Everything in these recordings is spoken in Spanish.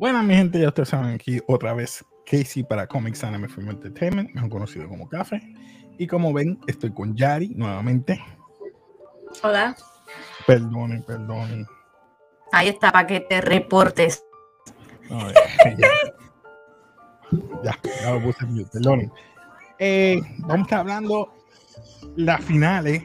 Bueno, mi gente, ya ustedes saben aquí otra vez Casey para Comics Anime Film Entertainment, mejor conocido como Café. Y como ven, estoy con Yari nuevamente. Hola. Perdonen, perdonen. Ahí está, para que te reportes. Ya, ya, ya lo puse mute, perdonen. Eh, vamos a estar hablando las finales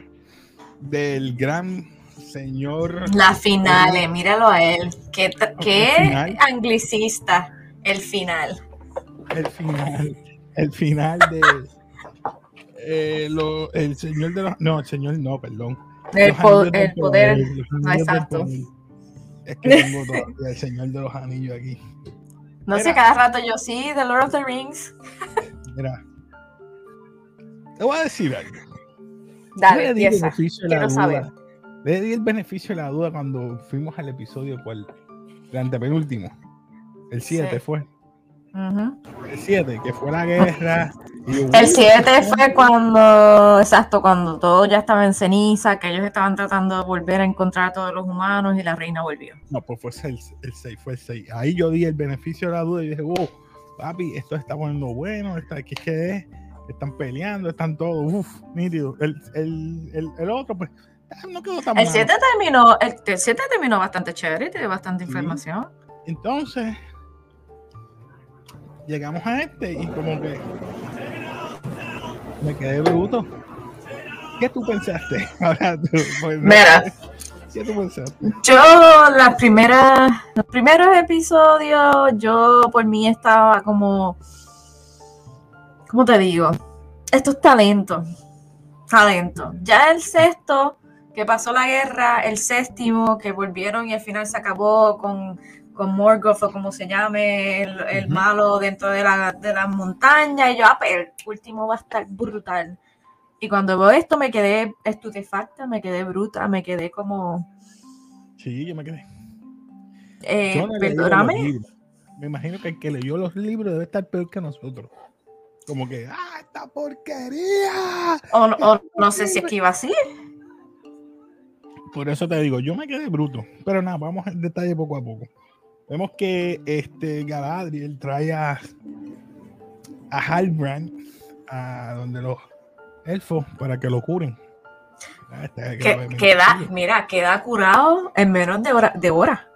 del gran señor. Las finales, míralo a él. Qué, qué anglicista. El final. el final, el final de eh, lo- el señor de los, no, el señor no, perdón. El, po- el poder. No, exacto. poder. Es que tengo todavía el señor de los anillos aquí. No sé, cada rato yo sí, The Lord of the Rings. Mira, te voy a decir algo. Dale, Yo le di el empieza. beneficio de la Quiero duda. saber. Le di el beneficio de la duda cuando fuimos al episodio cual, el antepenúltimo. El 7 Sí. fue. El 7, que fue la guerra. Y El 7 fue cuando, exacto, cuando todo ya estaba en ceniza, que ellos estaban tratando de volver a encontrar a todos los humanos y la reina volvió. No, pues fue el 6, fue el 6. Ahí yo di el beneficio de la duda y dije, wow, papi, esto está poniendo bueno, está, ¿qué, qué es? Están peleando, están todos, uff, nítido. El, el, el, el otro, pues, ah, no quedó tan El mal. 7 terminó, el, el 7 terminó bastante chévere, tiene bastante Sí. información. Entonces, llegamos a este y como que me quedé bruto. ¿Qué tú pensaste? Ahora tú, pues, Mira. ¿Qué tú pensaste? Yo, las primeras, los primeros episodios, yo por mí estaba como, ¿cómo te digo? Esto es talento, talento. Ya el sexto, que pasó la guerra, el séptimo, que volvieron y al final se acabó con, con Morgoth o como se llame, el, malo dentro de la, de las montañas, y yo, ah, pero el último va a estar brutal. Y cuando veo esto me quedé estupefacta, me quedé bruta, me quedé como... Sí, yo me quedé. Eh, no perdóname. Me imagino que el que leyó los libros debe estar peor que nosotros. Como que, ¡ah, esta porquería! O, o no sé si es que iba así. Por eso te digo, yo me quedé bruto. Pero nada, vamos en detalle poco a poco. Vemos que este Galadriel trae a, a Halbrand a donde los elfos para que lo curen. Ah, este Que, queda, mira, queda curado en menos de hora. De hora.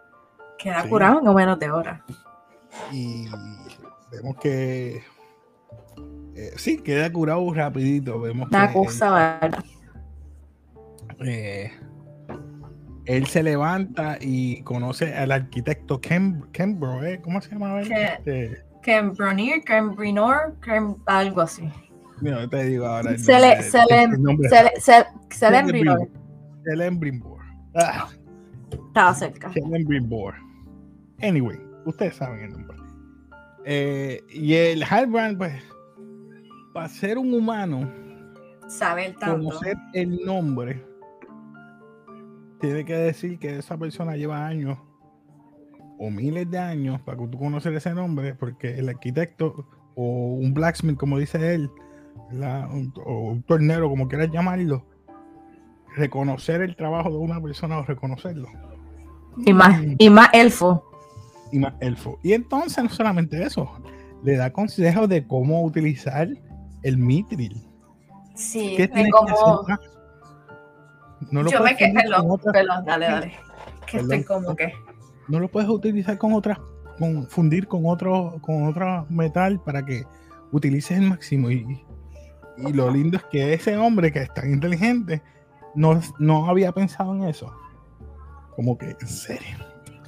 Queda Sí. curado en menos de hora. Y vemos que eh, sí, queda curado rapidito. Vemos Una que cosa, ¿verdad? eh, él se levanta y conoce al arquitecto Ken, Kenbro, ¿eh? ¿cómo se llama? Que- Este, Cambronir, Cambrinor, Cam- algo así. no, te digo ahora. el Se nombre, le, el- se el le, nombre. se le, se, se le embrinó. Celebrimbor. Ah, Estaba cerca. Celebrimbor. Anyway, ustedes saben el nombre. Eh, y el Halbrand, pues, para ser un humano, Saber tanto. conocer el nombre, tiene que decir que esa persona lleva años o miles de años para que tú conocer ese nombre, porque el arquitecto o un blacksmith, como dice él, la- un- o un tornero, como quieras llamarlo, reconocer el trabajo de una persona o reconocerlo. Y más, y más elfo. Y más elfo. Y entonces, no solamente eso, le da consejos de cómo utilizar el mitril. Sí. No lo Yo me puedes quedé. fundir con Perdón, otra- perdón, dale, dale. Que Perdón. estoy como que. no lo puedes utilizar con otras, con fundir con otro, con otro metal para que utilices el máximo. Y, y lo lindo es que ese hombre que es tan inteligente no, no había pensado en eso. Como que, en serio.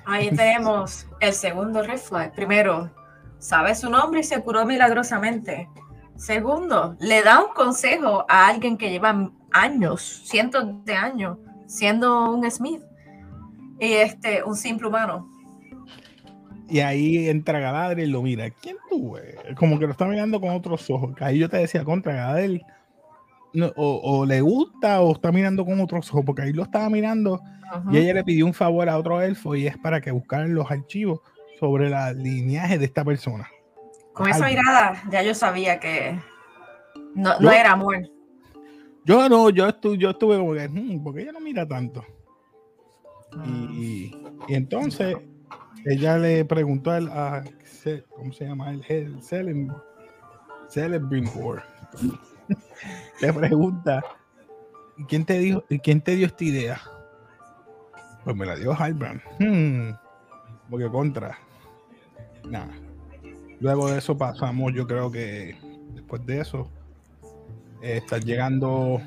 Ahí tenemos el segundo red flag. Primero, sabe su nombre y se curó milagrosamente. Segundo, le da un consejo a alguien que lleva años, cientos de años, siendo un Smith. Y este, un simple humano. Y ahí entra Galadriel y lo mira. ¿Quién tú eres? Como que lo está mirando con otros ojos. Ahí yo te decía contra Galadriel. o, le gusta o está mirando con otros ojos, porque ahí lo estaba mirando y ella le pidió un favor a otro elfo y es para que buscaran los archivos sobre la lineaje de esta persona. Con esa mirada ya yo sabía que no, no era amor. Yo no, yo estuve, yo estuve como que, hmm, porque ella no mira tanto. Ah. Y, y, entonces ella le preguntó a, a ¿cómo se llama? El, el le pregunta, ¿y quién te dijo, y quién te dio esta idea? Pues me la dio Halbrand. Hmm, porque contra. Nada. Luego de eso pasamos, yo creo que después de eso, eh, está llegando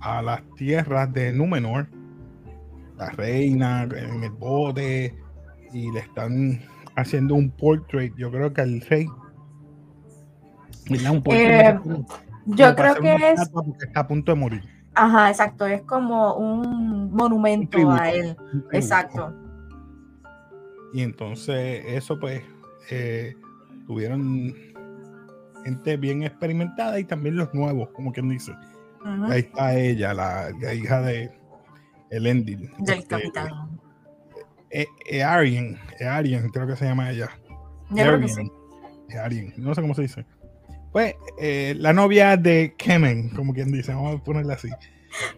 a las tierras de Númenor. La reina en el bote y le están haciendo un portrait, yo creo que al rey. Eh, yo creo que es. Porque está a punto de morir. Ajá, exacto. Es como un monumento a él. Exacto. Y entonces, eso pues, eh, tuvieron gente bien experimentada y también los nuevos, como quien dice. Ahí está ella, la, hija de Elendil. Del este, capitán. E, creo que se llama ella. Yo creo que sí. No sé cómo se dice. Pues eh, la novia de Kemen, como quien dice, vamos a ponerla así.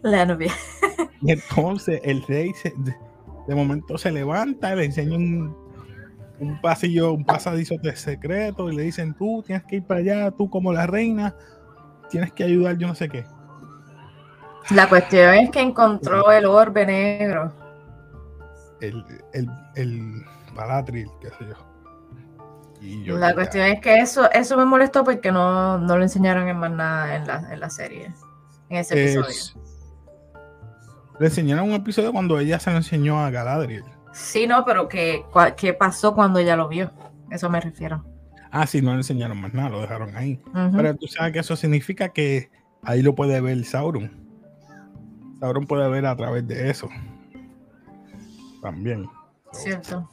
La novia. y entonces el rey de, momento se levanta, le enseña un, un pasillo, un pasadizo de secreto y le dicen, tú tienes que ir para allá, tú como la reina, tienes que ayudar, yo no sé qué. La cuestión es que encontró el orbe negro. El, el, el Palatril, qué sé yo la cuestión es que eso, eso me molestó porque no, no lo enseñaron en más nada en la, en la serie, en ese episodio. Le enseñaron un episodio cuando ella se lo enseñó a Galadriel. Sí, no, pero ¿qué, ¿qué pasó cuando ella lo vio? Eso me refiero. Ah, sí, no le enseñaron más nada, lo dejaron ahí. Pero tú sabes que eso significa que ahí lo puede ver Sauron. Sauron puede ver a través de eso. También. Cierto.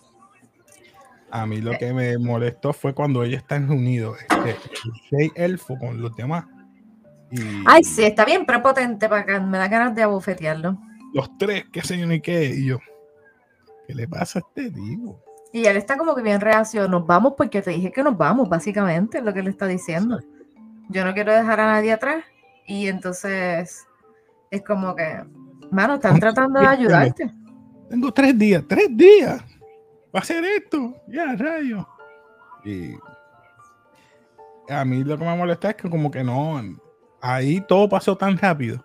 A mí lo que me molestó fue cuando ellos están reunidos, este, el elfo con los demás. Ay, sí, está bien prepotente para que me da ganas de abofetearlo. Los tres, qué sé yo ni qué, y yo, ¿qué le pasa a este tipo? Y él está como que bien reacio, nos vamos porque te dije que nos vamos, básicamente, es lo que él está diciendo. Yo no quiero dejar a nadie atrás. Y entonces es como que, mano, están tratando de ayudarte. Tengo tres días, tres días va a hacer esto, ya, rayo. Y a mí lo que me molesta es que como que no, ahí todo pasó tan rápido.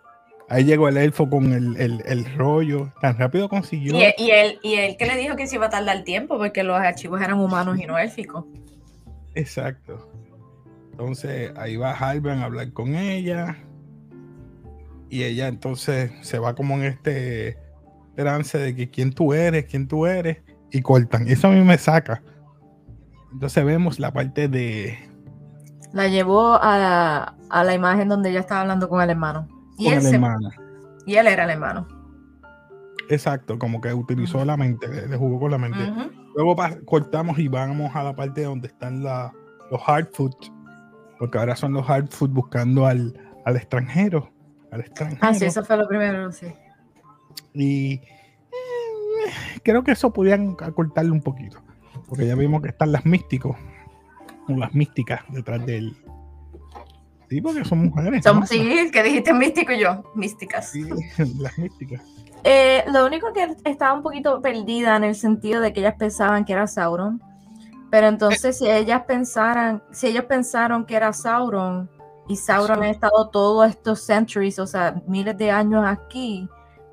Ahí llegó el elfo con el, rollo, tan rápido consiguió. Y, y, él, y él que le dijo que se iba a tardar tiempo porque los archivos eran humanos y no élficos. Exacto. Entonces ahí va Halbrand a hablar con ella. Y ella entonces se va como en este trance de que quién tú eres, quién tú eres y cortan. Eso a mí me saca. Entonces vemos la parte de... La llevó a, la imagen donde ella estaba hablando con el hermano. Y él, y él era el hermano. Exacto, como que utilizó la mente, le, jugó con la mente. Luego cortamos y vamos a la parte donde están la, los hard food, porque ahora son los hard food buscando al, al extranjero. Al extranjero. Ah, sí, eso fue lo primero, sí. Y creo que eso podían acortarle un poquito. Porque ya vimos que están las místicos, o las místicas detrás de él. Sí, porque son mujeres. Sí, que dijiste místico y yo, místicas. Sí, las místicas. Eh, lo único que estaba un poquito perdida en el sentido de que ellas pensaban que era Sauron. Pero entonces, si ellas pensaran, si ellos pensaron que era Sauron, y Sauron ha estado todos estos centuries, o sea, miles de años aquí,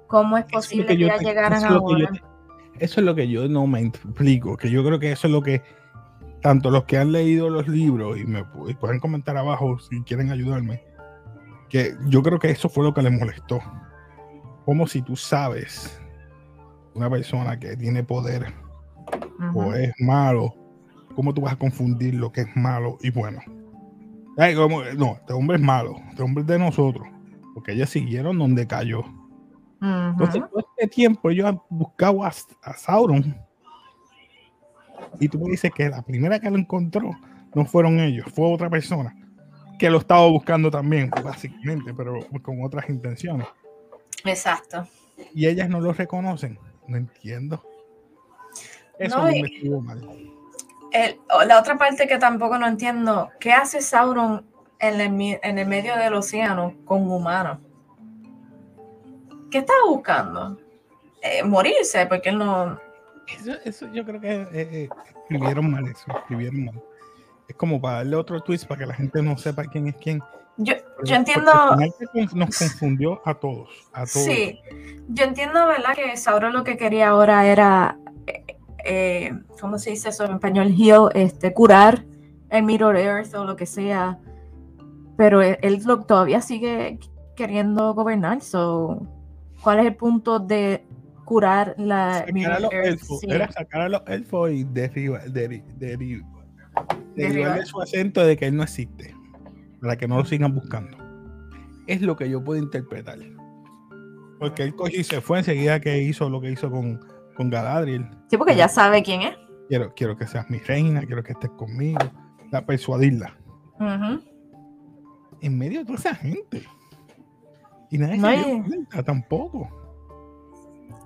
¿cómo es posible que, ellas llegaran ahora? Eso es lo que yo no me explico, que yo creo que eso es lo que tanto los que han leído los libros y me pueden comentar abajo si quieren ayudarme, que yo creo que eso fue lo que les molestó. Como si tú sabes una persona que tiene poder o es malo, ¿cómo tú vas a confundir lo que es malo y bueno? no, este hombre es malo, este hombre es de nosotros, porque ellos siguieron donde cayó. Entonces, todo este tiempo yo he buscado a, Sauron. Y tú me dices que la primera que lo encontró no fueron ellos, fue otra persona. que lo estaba buscando también, básicamente, pero con otras intenciones. Exacto. Y ellas no lo reconocen. No entiendo. Eso No, me estuvo mal. El- la otra parte que tampoco no entiendo, ¿qué hace Sauron en el, mi- en el medio del océano con humanos? ¿Qué estaba buscando? Eh, morirse, porque él no... Eso, eso yo creo que eh, eh, escribieron mal eso, escribieron mal. Es como para darle otro twist para que la gente no sepa quién es quién. Yo, yo entiendo... nos confundió a todos, a todos. Sí, yo entiendo, ¿verdad? Que Sauron lo que quería ahora era, eh, eh, ¿cómo se dice eso en español? Heal, este, curar el Mirror Earth o lo que sea. Pero él, él lo- todavía sigue queriendo gobernar. So, ¿Cuál es el punto de curar la Sacar a Mirror los Earth? elfos, Sí. era sacar a los elfos y Derribar. su acento de que él no existe, para que no lo sigan buscando. Es lo que yo puedo interpretar. Porque él cogió y se fue enseguida que hizo lo que hizo con, con Galadriel. Sí, porque ya sabe quién es. Quiero, quiero que seas mi reina, quiero que estés conmigo, la persuadirla. En medio de toda esa gente. Y nadie No se dio cuenta tampoco.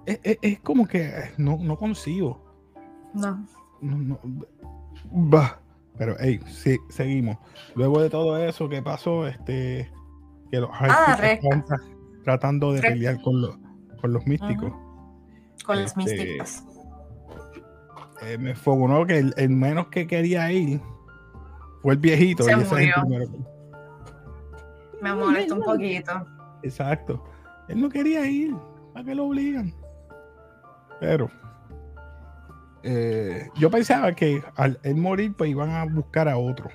Es, es- es como que eh, no, no consigo. No. No, no, bah. Pero, hey, sí, seguimos. Luego de todo eso que pasó, este, que los estaban tra- tratando de Reca. pelear con los, con los místicos. Con los Este, místicos. Eh, me fogonó que el, el menos que quería ir fue el viejito. Se y ese es el murió. primero que- Me molesta un poquito. Exacto. Él no quería ir. ¿Para qué lo obligan? Pero eh, yo pensaba que al él morir, pues iban a buscar a otro.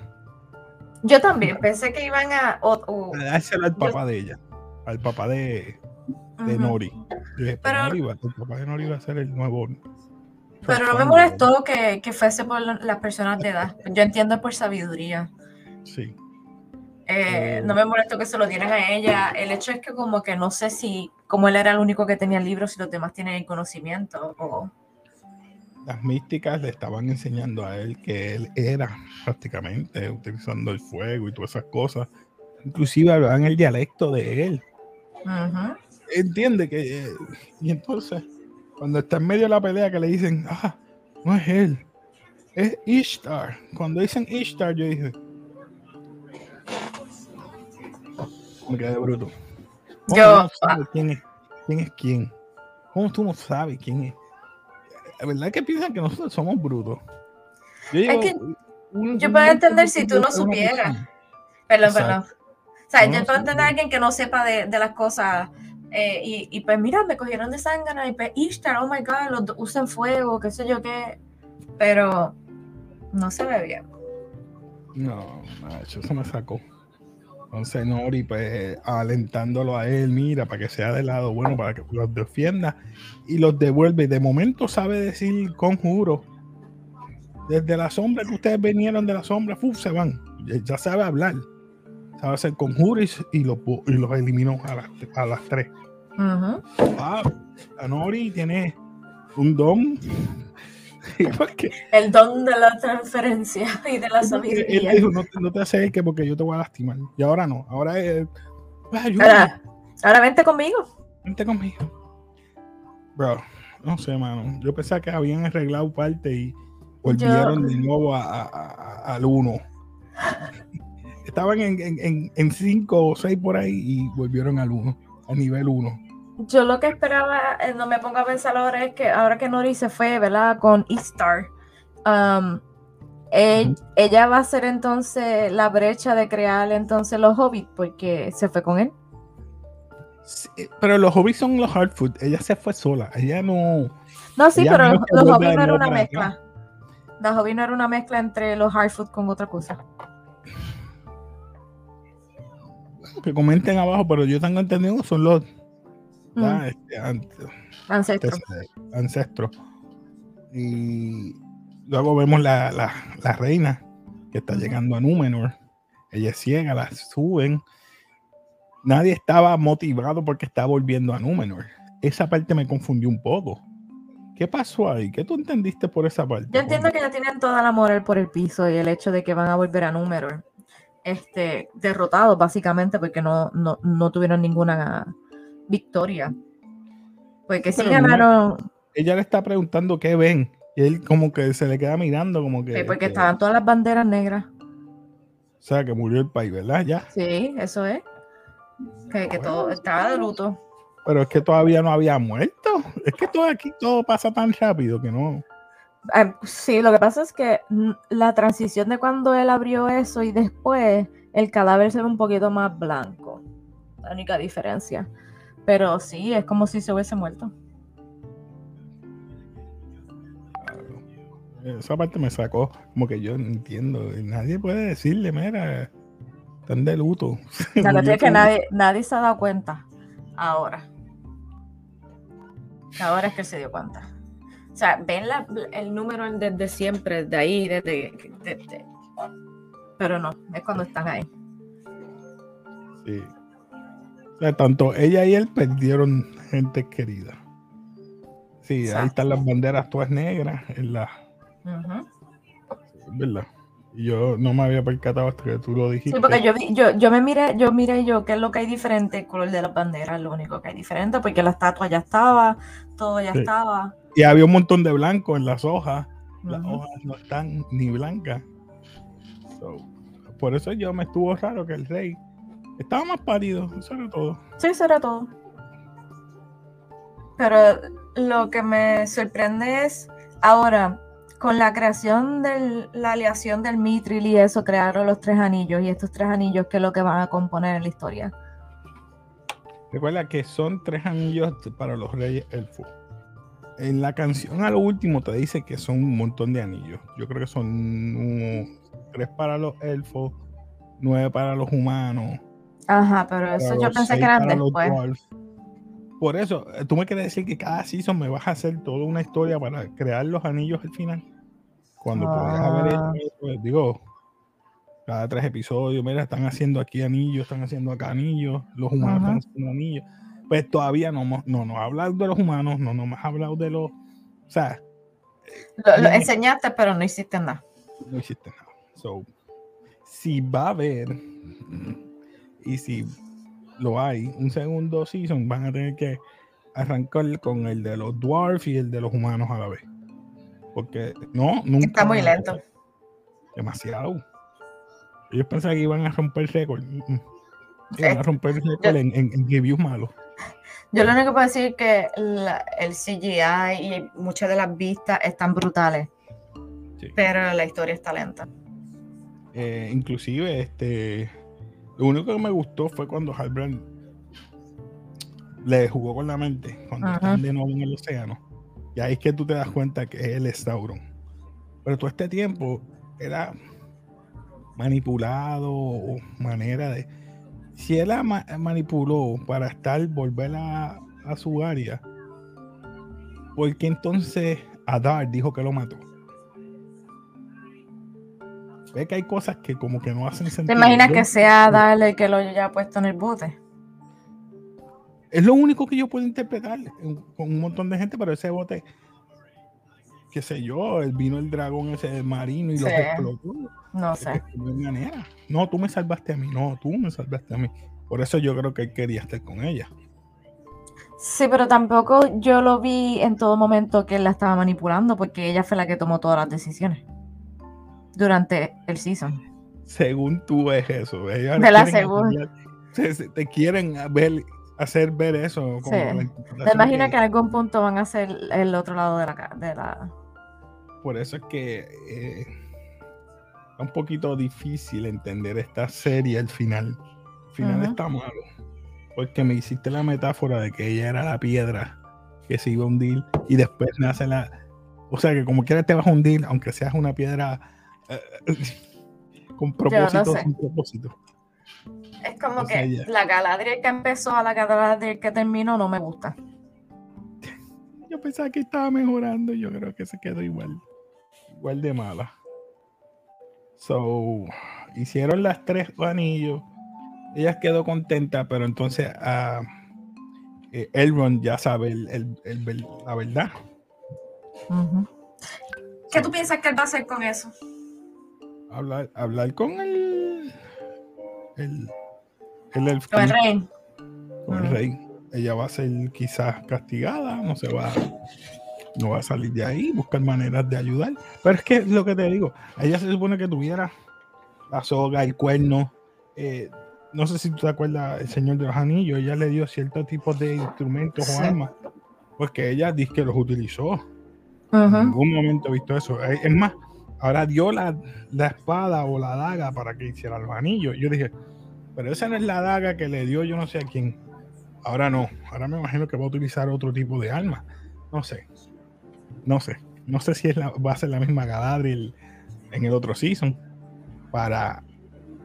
Yo también pensé que iban a... o- o- A dárselo al Yo- papá de ella. Al papá de, de. Nori. Dije, pues, Pero- Nori va- el papá de Nori va a ser el nuevo. Pero no me molestó que, que fuese por la- las personas de edad. Yo entiendo por sabiduría. Sí. Eh, Eh. no me molestó que se lo dieran a ella. El hecho es que como que no sé si, como él era el único que tenía el libro, si los demás tienen el conocimiento. O... Las místicas le estaban enseñando a él que él era prácticamente utilizando el fuego y todas esas cosas. Inclusive hablaban el dialecto de él. Entiende que eh, y entonces cuando está en medio de la pelea que le dicen ah no es él es Ishtar cuando dicen Ishtar yo dije me quedé bruto ¿Cómo Yo- no sabes quién es quién es quién cómo tú no sabes quién es la verdad que piensan que nosotros somos brutos yo, digo, que un- yo un puedo entender si tú no supieras. Perdón, Exacto. perdón. O sea, No, yo no, puedo entender a alguien que no sepa de, de las cosas. eh, y, y pues mira, me cogieron de sangre y pues Ishtar, oh my god, los usan fuego, qué sé yo qué. Pero no se ve bien. No, macho, eso me sacó. Entonces Nori, pues, alentándolo a él, mira, para que sea del lado bueno, para que los defienda y los devuelve. De momento sabe decir conjuro. Desde la sombra que ustedes vinieron de la sombra, ¡fu! se van. Ya, sabe hablar. Sabe hacer conjuros y los, y los eliminó a las, a las tres. Ujú. Ah, a Nori tiene un don. El don de la transferencia y de la Él sabiduría. dijo, no, te- no te acerques porque yo te voy a lastimar. Y ahora no, ahora es, "Ah, ayúdame, Ahora, ahora vente conmigo. vente conmigo. Bro, no sé, mano. Yo pensaba que habían arreglado parte y volvieron de nuevo a- a- a- al uno. Estaban en, en, en, en cinco o seis por ahí y volvieron al uno, al nivel uno. Yo lo que esperaba, eh, no me pongo a pensar ahora, es que ahora que Nori se fue, ¿verdad? Con Istar, um, ella va a ser entonces la brecha de crear entonces los hobbits, porque se fue con él. Sí, pero los hobbies son los hard food. Ella se fue sola. Ella no. No, sí, pero los, los hobbits no era una mezcla. Los hobbits no era una mezcla entre los hard food con otra cosa. Que comenten abajo, pero yo tengo entendido son los Mm, ah, este, an- ancestro. este, ancestros. Y luego vemos la, la, la reina que está llegando a Númenor. Ella es ciega, la suben. Nadie estaba motivado porque estaba volviendo a Númenor. Esa parte me confundió un poco. ¿Qué pasó ahí? ¿Qué tú entendiste por esa parte? Yo entiendo que ya tienen toda la moral por el piso y el hecho de que van a volver a Númenor. este, derrotados, básicamente, porque no, no, no tuvieron ninguna victoria. Porque sí Pero no- ganaron, Ella le está preguntando qué ven. Y él como que se le queda mirando como que... sí, porque que- estaban todas las banderas negras. O sea, que murió el país, ¿verdad? Ya. Sí, eso es. Que, que todo estaba de luto. Pero es que todavía no había muerto. Es que todo aquí todo pasa tan rápido que no. Ah, Sí, lo que pasa es que mm, la transición de cuando él abrió eso y después el cadáver se ve un poquito más blanco. La única diferencia. Pero sí, es como si se hubiese muerto. Esa parte me sacó. Como que yo no entiendo. Nadie puede decirle, mira, están de luto. La verdad es que nadie, nadie se ha dado cuenta ahora. Ahora es que se dio cuenta. O sea, ven la- el número desde siempre, de ahí, desde, desde- Pero no, es cuando están ahí. Sí. O sea, tanto ella y él perdieron gente querida. Sí, ahí están las banderas todas negras en la. ¿Verdad? Yo no me había percatado hasta que tú lo dijiste. Sí, porque yo, vi- yo, yo me miré, yo miré yo qué es lo que hay diferente, el color de las banderas, lo único que hay diferente, porque la estatua ya estaba, todo ya Sí. estaba. Y había un montón de blanco en las hojas. Las hojas no están ni blancas. So, por eso yo me estuvo raro que el rey estaba más pálido, eso era todo. Sí, eso era todo. Pero lo que me sorprende es ahora, con la creación de la aleación del Mitril y eso, crearon los tres anillos, y estos tres anillos, ¿qué es lo que van a componer en la historia? Recuerda que son tres anillos para los reyes elfos. En la canción a lo último te dice que son un montón de anillos. Yo creo que son tres para los elfos, nueve para los humanos. Ajá, pero eso yo pensé que eran después. Por eso, eh, tú me quieres decir que cada season me vas a hacer toda una historia para crear los anillos al final. Cuando podrías haber Ah. hecho eso, digo, cada tres episodios, mira, están haciendo aquí anillos, están haciendo acá anillos, los humanos Ajá. están haciendo anillos. Pues todavía no, hemos- no nos ha hablado de los humanos, no nos ha hablado de los. O sea, Lo, lo enseñaste, pero no hiciste nada. no hiciste nada. So, si va a haber, y si lo hay, un segundo season, van a tener que arrancar con el de los dwarfs y el de los humanos a la vez. Porque no, nunca. Está muy lento. Demasiado. Ellos pensaban que iban a romper récord. Mm, mm. Iban a romper récord yo- en, en, en reviews malos. Yo lo único que puedo decir es que la- el CGI y muchas de las vistas están brutales, Sí. pero la historia está lenta. Eh, inclusive, este, lo único que me gustó fue cuando Halbrand le jugó con la mente, cuando Ajá. están de nuevo en el océano. Y ahí es que tú te das cuenta que él es Sauron. Pero todo este tiempo era manipulado o manera de... Si él la ma- manipuló para estar, volver a, a su área, ¿por qué entonces Adar dijo que lo mató? Ve que hay cosas que como que no hacen ¿Te sentido. imaginas Yo- que sea Darle que lo haya puesto en el bote? Es lo único que yo puedo interpretar con un montón de gente, pero ese bote, qué sé yo, el vino el dragón ese marino y Sí. explotó. No sé. manera. No, tú me salvaste a mí, no, tú me salvaste a mí. Por eso yo creo que él quería estar con ella. Sí, pero tampoco yo lo vi en todo momento que él la estaba manipulando, porque ella fue la que tomó todas las decisiones durante el season. Según tú ves eso, ellos De la quieren hacer- te quieren ver, hacer ver eso. Como Sí. interpretación imagino que- que en algún punto van a ser el otro lado de la... De la... Por eso es que eh, es un poquito difícil entender esta serie al final. El final está malo. Porque me hiciste la metáfora de que ella era la piedra que se iba a hundir y después nace la. O sea que como quiera te vas a hundir, aunque seas una piedra con propósito, sé. sin propósito. Es como O sea, que ya. la Galadriel que empezó a la Galadriel que terminó no me gusta. Yo pensaba que estaba mejorando, yo creo que se quedó igual. Igual de mala. So, hicieron las tres anillos. Ella quedó contenta, pero entonces ah, eh, Elrond ya sabe el- el- el la verdad. Ujú. ¿Qué tú piensas que él va a hacer con eso? Hablar, hablar con el, el, el elf Con el rey. con el rey. Ella va a ser quizás castigada, no se va, no va a salir de ahí, buscar maneras de ayudar. Pero es que lo que te digo, ella se supone que tuviera la soga, el cuerno. eh, no sé si tú te acuerdas, el Señor de los Anillos, ella le dio ciertos tipos de instrumentos Sí. o armas, porque ella dice que los utilizó. En ningún momento he visto eso. Eh, Es más, ahora dio la, la espada o la daga para que hiciera los anillos. Yo dije, pero esa no es la daga que le dio yo no sé a quién. Ahora no. Ahora me imagino que va a utilizar otro tipo de arma. No sé. No sé. No sé si es la, va a ser la misma Galadriel en el otro season para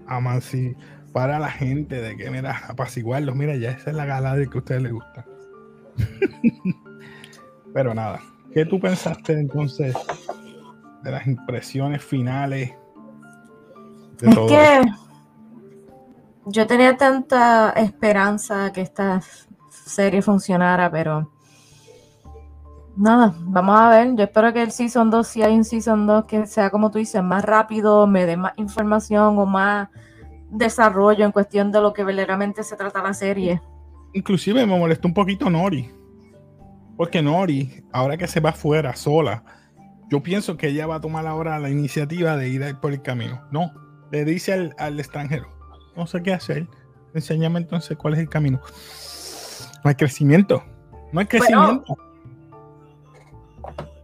amansi para la gente de que mira apaciguarlos mira ya esa es la Galadriel que a ustedes les gusta pero nada ¿qué tú pensaste entonces de las impresiones finales de Es todo que yo tenía tanta esperanza que esta serie funcionara, pero nada, vamos a ver. Yo espero que el Season 2, si hay un Season 2, que sea como tú dices, más rápido, me dé más información o más desarrollo en cuestión de lo que verdaderamente se trata la serie. inclusive me molestó un poquito Nori porque Nori ahora que se va afuera sola yo pienso que ella va a tomar ahora la iniciativa de ir por el camino no le dice al, al extranjero no sé qué hacer enséñame entonces cuál es el camino no hay crecimiento no hay Bueno, crecimiento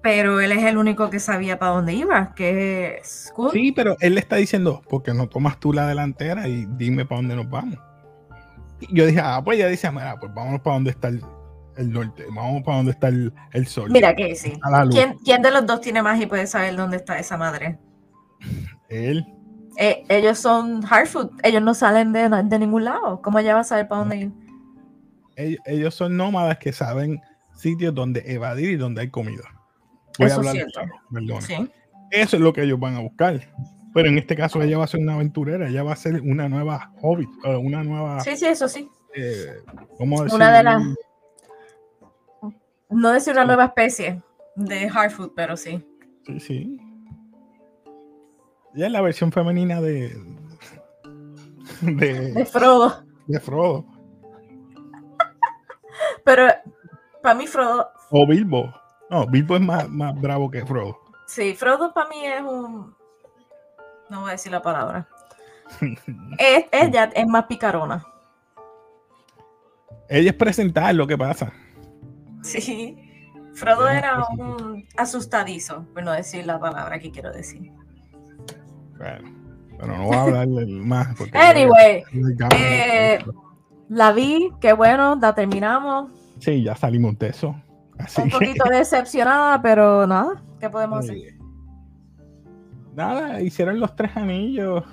Pero él es el único que sabía para dónde iba, que es cool. Sí, pero él le está diciendo, porque no tomas tú la delantera y dime para dónde nos vamos. Y yo dije, ah, pues ella dice, mira, pues vámonos para donde está el, el norte, vamos para donde está el, el sol. Mira que sí. ¿Quién, quién de los dos tiene más y puede saber dónde está esa madre? Él, Eh, ellos son Harfoot, ellos no salen de, de ningún lado. ¿Cómo ella va a saber para dónde ir? ellos, ellos son nómadas que saben sitios donde evadir y donde hay comida. Voy Eso a hablar es de cierto. Sí. Eso es lo que ellos van a buscar. Pero en este caso ella va a ser una aventurera, ella va a ser una nueva hobbit, eh, una nueva, sí, sí, eso sí. eh, ¿cómo Una de decir? las- No decir una nueva especie de Harfoot, pero sí. Sí, sí. Ella es la versión femenina de, De de, Frodo. de Frodo. Pero para mí Frodo, O Bilbo. No, Bilbo es más, más bravo que Frodo. sí, Frodo para mí es un... No voy a decir la palabra. Es- ella es más picarona. Ella es presentar lo que pasa. Sí. Frodo era presentar. un asustadizo, por no decir la palabra que quiero decir. Bueno, pero no voy a hablarle más. Porque Anyway, eh, la vi, qué bueno, la terminamos. Sí, ya salimos de eso. Así Un que, poquito decepcionada, pero nada, ¿qué podemos hacer? nada, hicieron los tres anillos.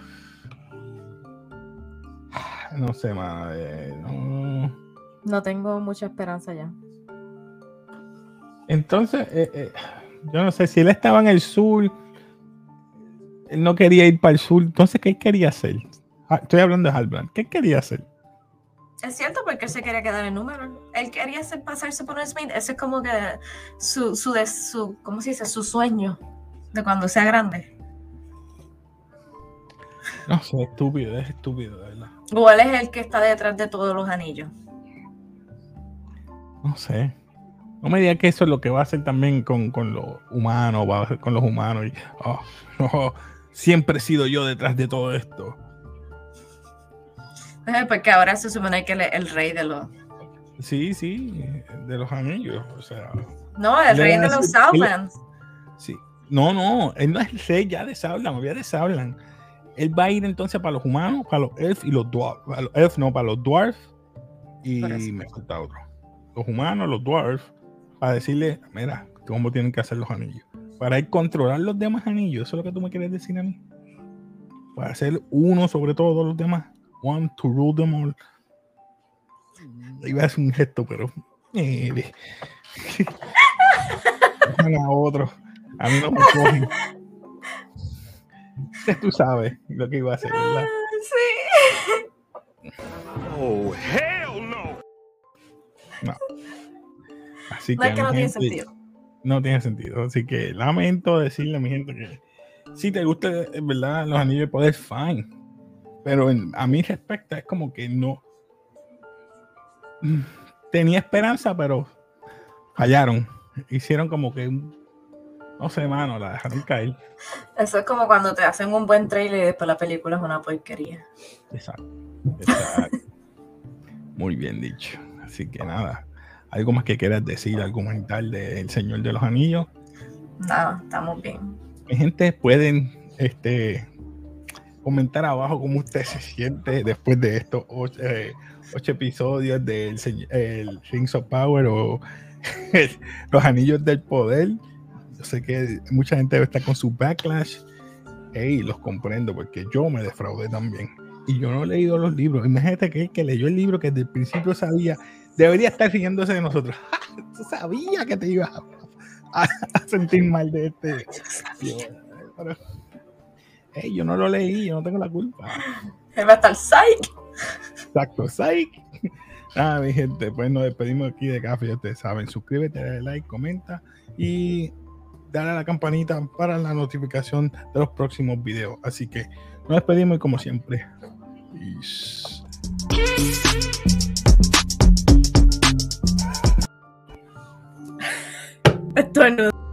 No sé, madre. No. No tengo mucha esperanza ya. Entonces, eh, eh, yo no sé si él estaba en el sur, él no quería ir para el sur. Entonces, ¿qué quería hacer? Ah, Estoy hablando de Halbrand. ¿Qué quería hacer? Es cierto, porque él se quería quedar en número. Él quería hacer, pasarse por un Smith. Ese es como que su, su, su, ¿cómo se dice? Su sueño de cuando sea grande. No sé, estúpido, es estúpido, de verdad. O él es el que está detrás de todos los anillos. No sé. No me digas que eso es lo que va a hacer también con, con los humanos, va a hacer con los humanos. Y, oh, no, siempre he sido yo detrás de todo esto. Eh, Porque ahora se supone que él es el rey de los... Sí, sí, de los anillos. O sea, No, el rey de los Southlands. sí. No, no, él no es el rey ya de Sauron, olvida de Sauron. Él va a ir entonces para los humanos, para los elf y los dwarf. Para los elf, no, para los dwarf. Y me falta otro. Los humanos, los dwarf, para decirle, mira, cómo tienen que hacer los anillos. Para ir controlar los demás anillos. Eso es lo que tú me quieres decir a mí. Para hacer uno sobre todos los demás. One to rule them all. Iba a hacer un gesto, pero. eh, a otro. A mí no me cogen. Tú sabes lo que iba a hacer, ¿verdad? Sí. Oh, hell Así No es que no tiene sentido. No tiene sentido. Así que lamento decirle a mi gente que si te gusta, en verdad, los anillos de poder, fine. Pero en- a mí respecta, es como que no. Tenía esperanza, pero fallaron. Hicieron como que un- No sé, mano, la dejaron caer. Eso es como cuando te hacen un buen trailer y después la película es una porquería. Exacto. exacto. Muy bien dicho. Así que nada. ¿Algo más que quieras decir, argumental del Señor de los Anillos? Nada, estamos bien. Mi gente, pueden este, comentar abajo cómo usted se siente después de estos ocho, eh, ocho episodios del el Rings of Power o los Anillos del Poder. Yo sé que mucha gente debe estar con su backlash. Hey, los comprendo porque yo me defraudé también. Y yo no he leído los libros. Imagínate que el que leyó el libro que desde el principio sabía, debería estar riéndose de nosotros. Tú sabías que te ibas a, a sentir mal de este. Dios, pero- Ey, yo no lo leí, yo no tengo la culpa. Va a estar psych. Exacto, psych. Nada, mi gente, pues nos despedimos aquí de café, ya ustedes saben. Suscríbete, dale like, comenta y dale a la campanita para la notificación de los próximos videos. Así que nos despedimos y como siempre. peace. Estornudo.